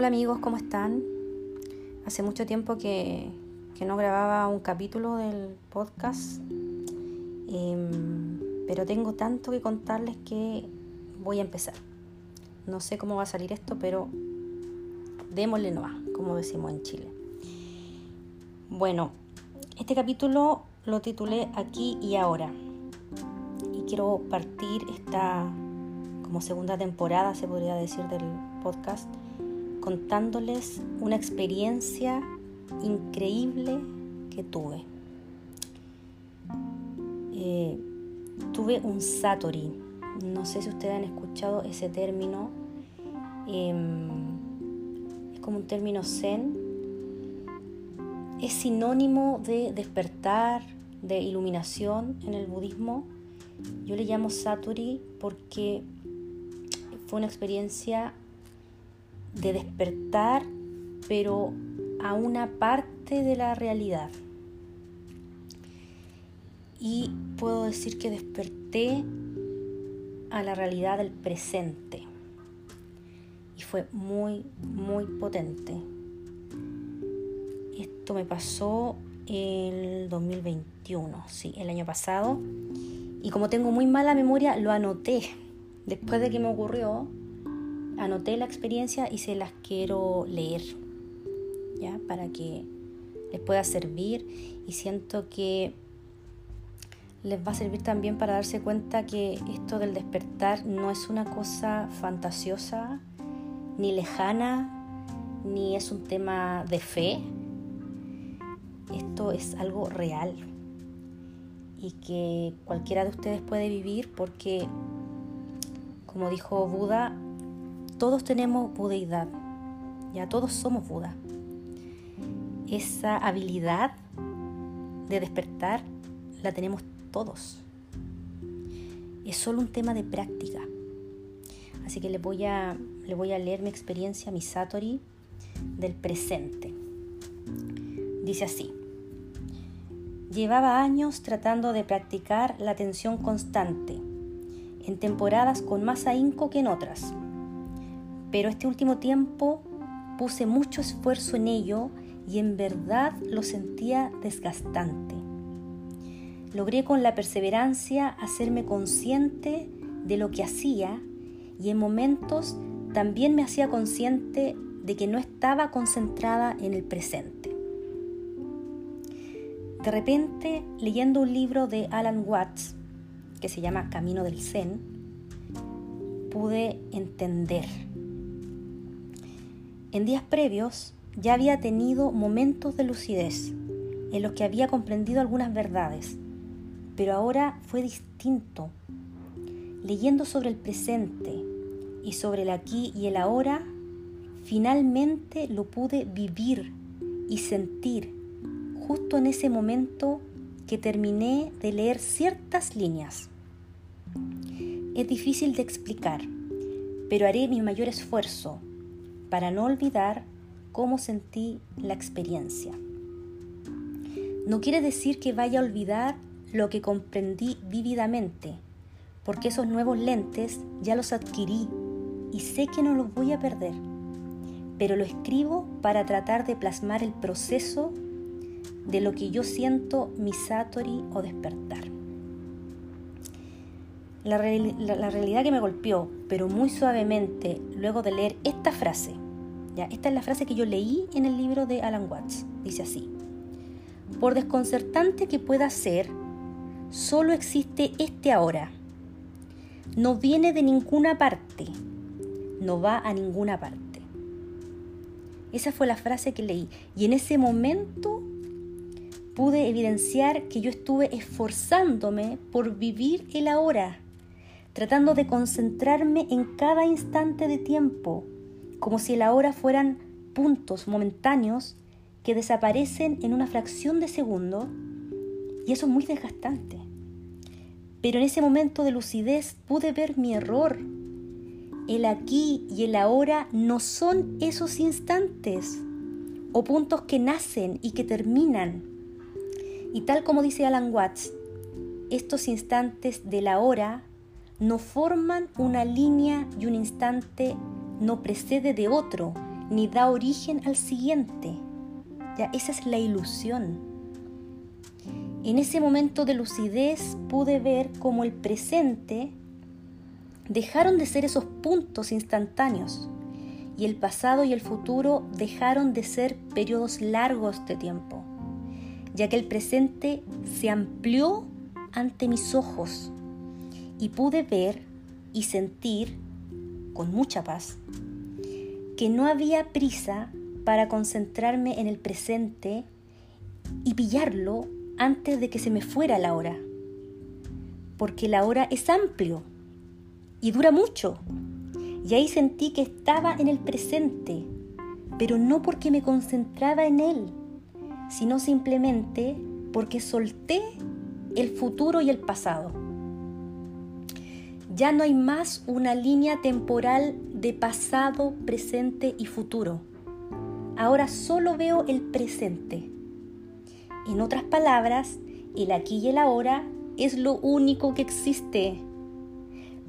Hola amigos, ¿cómo están? Hace mucho tiempo que, no grababa un capítulo del podcast, em, pero tengo tanto que contarles que voy a empezar. No sé cómo va a salir esto, pero démosle nomás, como decimos en Chile. Bueno, este capítulo lo titulé Aquí y Ahora. Y quiero partir esta como segunda temporada, se podría decir, del podcast, contándoles una experiencia increíble que tuve. Eh, tuve un Satori, no sé si ustedes han escuchado ese término, em, es como un término zen, es sinónimo de despertar, de iluminación en el budismo. Yo le llamo Satori porque fue una experiencia de despertar, pero a una parte de la realidad. Y puedo decir que desperté a la realidad del presente. Y fue muy, muy potente. Esto me pasó el 2021, sí, el año pasado. Y como tengo muy mala memoria, lo anoté. Después de que me ocurrió, anoté la experiencia y se las quiero leer, ¿ya? Para que les pueda servir y siento que les va a servir también para darse cuenta que esto del despertar no es una cosa fantasiosa, ni lejana, ni es un tema de fe. Esto es algo real y que cualquiera de ustedes puede vivir porque, como dijo Buda, todos tenemos budeidad, ya todos somos Buda. Esa habilidad de despertar la tenemos todos. Es solo un tema de práctica. Así que le voy a, voy a leer mi experiencia, mi Satori, del presente. Dice así. Llevaba años tratando de practicar la atención constante, en temporadas con más ahínco que en otras pero este último tiempo puse mucho esfuerzo en ello y en verdad lo sentía desgastante. Logré con la perseverancia hacerme consciente de lo que hacía y en momentos también me hacía consciente de que no estaba concentrada en el presente. De repente, leyendo un libro de Alan Watts, que se llama Camino del Zen, pude entender en días previos ya había tenido momentos de lucidez en los que había comprendido algunas verdades, pero ahora fue distinto. Leyendo sobre el presente y sobre el aquí y el ahora, finalmente lo pude vivir y sentir justo en ese momento que terminé de leer ciertas líneas. Es difícil de explicar, pero haré mi mayor esfuerzo para no olvidar cómo sentí la experiencia. No quiere decir que vaya a olvidar lo que comprendí vívidamente, porque esos nuevos lentes ya los adquirí y sé que no los voy a perder, pero lo escribo para tratar de plasmar el proceso de lo que yo siento mi satori o despertar. La, realidad que me golpeó, pero muy suavemente, luego de leer esta frase, esta es la frase que yo leí en el libro de Alan Watts, dice así, por desconcertante que pueda ser, solo existe este ahora, no viene de ninguna parte, no va a ninguna parte. Esa fue la frase que leí. Y en ese momento pude evidenciar que yo estuve esforzándome por vivir el ahora tratando de concentrarme en cada instante de tiempo, como si el ahora fueran puntos momentáneos que desaparecen en una fracción de segundo, y eso es muy desgastante. Pero en ese momento de lucidez pude ver mi error. El aquí y el ahora no son esos instantes o puntos que nacen y que terminan. Y tal como dice Alan Watts, estos instantes de la hora no forman una línea y un instante no precede de otro, ni da origen al siguiente. Ya, esa es la ilusión. En ese momento de lucidez pude ver cómo el presente dejaron de ser esos puntos instantáneos y el pasado y el futuro dejaron de ser periodos largos de tiempo, ya que el presente se amplió ante mis ojos y pude ver y sentir con mucha paz que no había prisa para concentrarme en el presente y pillarlo antes de que se me fuera la hora, porque la hora es amplio y dura mucho. Y ahí sentí que estaba en el presente, pero no porque me concentraba en él, sino simplemente porque solté el futuro y el pasado. Ya no hay más una línea temporal de pasado, presente y futuro. Ahora solo veo el presente. En otras palabras, el aquí y el ahora es lo único que existe.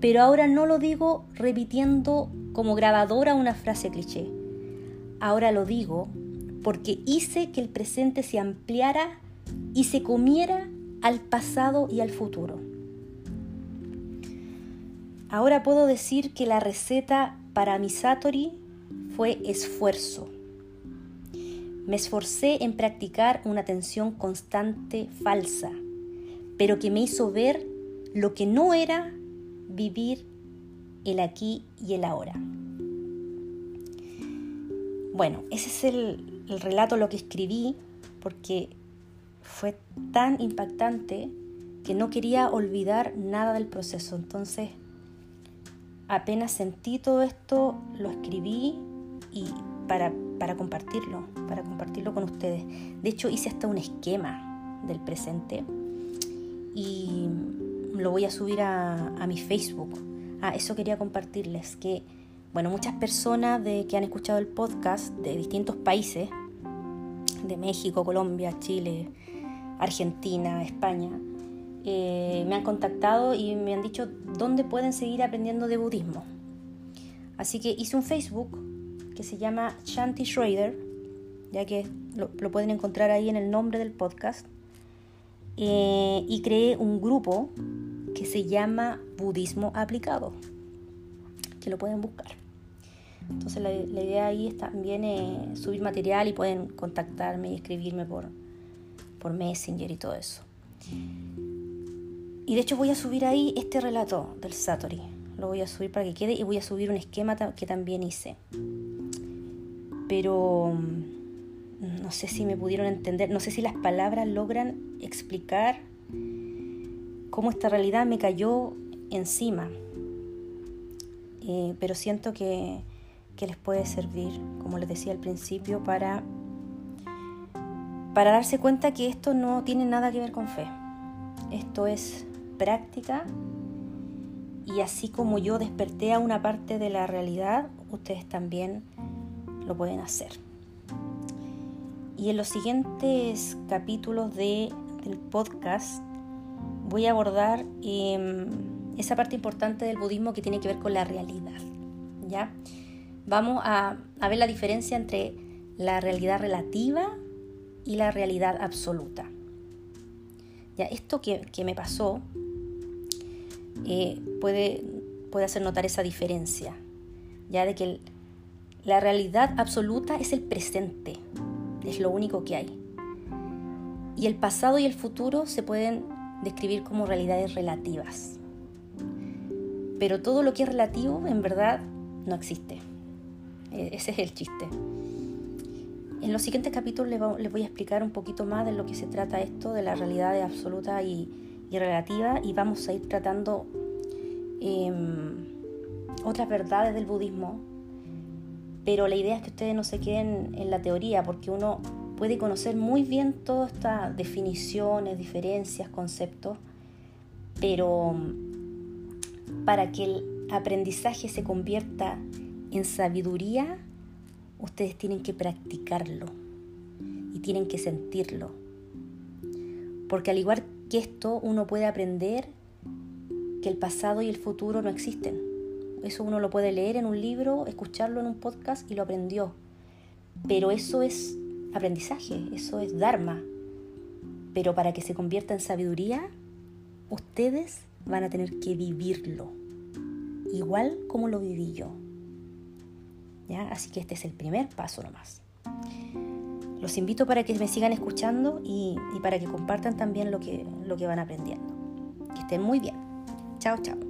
Pero ahora no lo digo repitiendo como grabadora una frase cliché. Ahora lo digo porque hice que el presente se ampliara y se comiera al pasado y al futuro. Ahora puedo decir que la receta para mi Satori fue esfuerzo. Me esforcé en practicar una atención constante falsa, pero que me hizo ver lo que no era vivir el aquí y el ahora. Bueno, ese es el, el relato, lo que escribí, porque fue tan impactante que no quería olvidar nada del proceso. Entonces, apenas sentí todo esto, lo escribí y para, para compartirlo, para compartirlo con ustedes. De hecho, hice hasta un esquema del presente y lo voy a subir a, a mi Facebook. Ah, eso quería compartirles, que, bueno, muchas personas de, que han escuchado el podcast de distintos países, de México, Colombia, Chile, Argentina, España, eh, me han contactado y me han dicho dónde pueden seguir aprendiendo de budismo. Así que hice un Facebook que se llama Shanti Schrader, ya que lo, pueden encontrar ahí en el nombre del podcast, eh, y creé un grupo que se llama Budismo Aplicado, que lo pueden buscar. Entonces la, idea ahí es también eh, subir material y pueden contactarme y escribirme por, por Messenger y todo eso. Y de hecho voy a subir ahí este relato del Satori. Lo voy a subir para que quede y voy a subir un esquema que también hice. Pero mm, no sé si me pudieron entender, no sé si las palabras logran explicar cómo esta realidad me cayó encima. Eh, pero siento que, que les puede servir, como les decía al principio, para para darse cuenta que esto no tiene nada que ver con fe. Esto es práctica y así como yo desperté a una parte de la realidad, ustedes también lo pueden hacer. Y en los siguientes capítulos de, del podcast voy a abordar em, esa parte importante del budismo que tiene que ver con la realidad. ¿ya? Vamos a, a ver la diferencia entre la realidad relativa y la realidad absoluta. Ya, esto que, me pasó eh, puede, puede hacer notar esa diferencia, ya de que la realidad absoluta es el presente, es lo único que hay. Y el pasado y el futuro se pueden describir como realidades relativas. Pero todo lo que es relativo en verdad no existe. E, ese es el chiste. En los siguientes capítulos les, voy a explicar un poquito más de lo que se trata esto, de la realidad absoluta y, relativa, y vamos a ir tratando em, otras verdades del budismo, pero la idea es que ustedes no se queden en la teoría, porque uno puede conocer muy bien todas estas definiciones, diferencias, conceptos, pero para que el aprendizaje se convierta en sabiduría, ustedes tienen que practicarlo y tienen que sentirlo. Porque al igual que esto, uno puede aprender que el pasado y el futuro no existen. Eso uno lo puede leer en un libro, escucharlo en un podcast y lo aprendió. Pero eso es aprendizaje, eso es Dharma. Pero para que se convierta en sabiduría, ustedes van a tener que vivirlo, igual como lo viví yo. ¿Ya? Así que este es el primer paso nomás. Los invito para que me sigan escuchando y, para que compartan también lo que, lo que van aprendiendo. Que estén muy bien. Chao, chao.